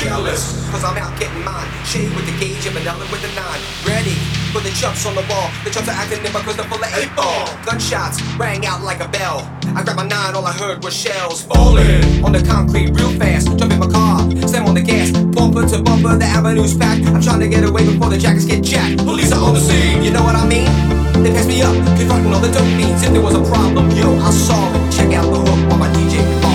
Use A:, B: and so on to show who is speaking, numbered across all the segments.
A: jealous. Cause I'm out getting mine. Shay with the gauge and vanilla with the nine. Ready for the chumps on the wall. The chumps are acting nimble cause they're full of eight ball. Gunshots rang out like a bell. I grabbed my nine, all I heard was shells falling on the concrete real fast. Jump in my car, slam on the gas, bumper to bumper, the avenue's packed. I'm trying to get away before the jackets get jacked. Police are on the scene, you know what I mean? They pass me up, confronting all the dope fiends. If there was a problem, yo, I'll solve it. Check out the hook while my DJ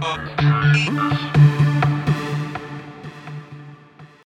A: Oh.